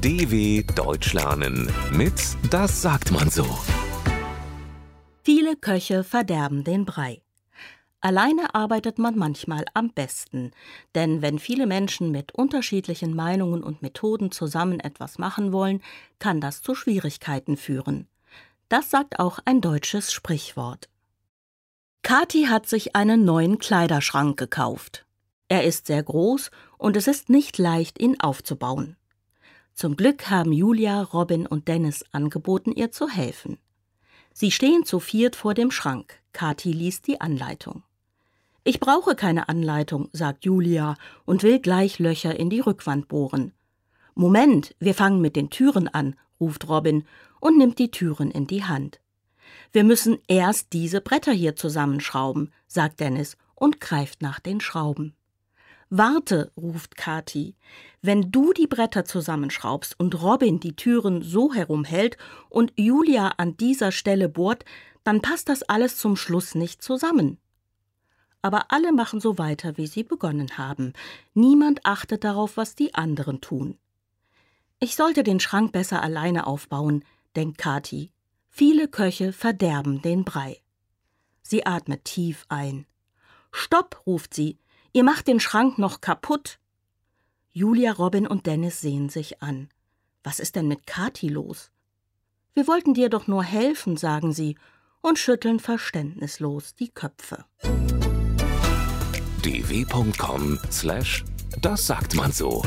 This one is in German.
DW Deutsch lernen mit Das sagt man so. Viele Köche verderben den Brei. Alleine arbeitet man manchmal am besten, denn wenn viele Menschen mit unterschiedlichen Meinungen und Methoden zusammen etwas machen wollen, kann das zu Schwierigkeiten führen. Das sagt auch ein deutsches Sprichwort. Kathi hat sich einen neuen Kleiderschrank gekauft. Er ist sehr groß und es ist nicht leicht, ihn aufzubauen. Zum Glück haben Julia, Robin und Dennis angeboten, ihr zu helfen. Sie stehen zu viert vor dem Schrank. Kathi liest die Anleitung. Ich brauche keine Anleitung, sagt Julia und will gleich Löcher in die Rückwand bohren. Moment, wir fangen mit den Türen an, ruft Robin und nimmt die Türen in die Hand. Wir müssen erst diese Bretter hier zusammenschrauben, sagt Dennis und greift nach den Schrauben. Warte, ruft Kathi. Wenn du die Bretter zusammenschraubst und Robin die Türen so herumhält und Julia an dieser Stelle bohrt, dann passt das alles zum Schluss nicht zusammen. Aber alle machen so weiter, wie sie begonnen haben. Niemand achtet darauf, was die anderen tun. Ich sollte den Schrank besser alleine aufbauen, denkt Kathi. Viele Köche verderben den Brei. Sie atmet tief ein. Stopp, ruft sie, Ihr macht den Schrank noch kaputt. Julia, Robin und Dennis sehen sich an. Was ist denn mit Kathi los? Wir wollten dir doch nur helfen, sagen sie und schütteln verständnislos die Köpfe. dw.com/das sagt man so.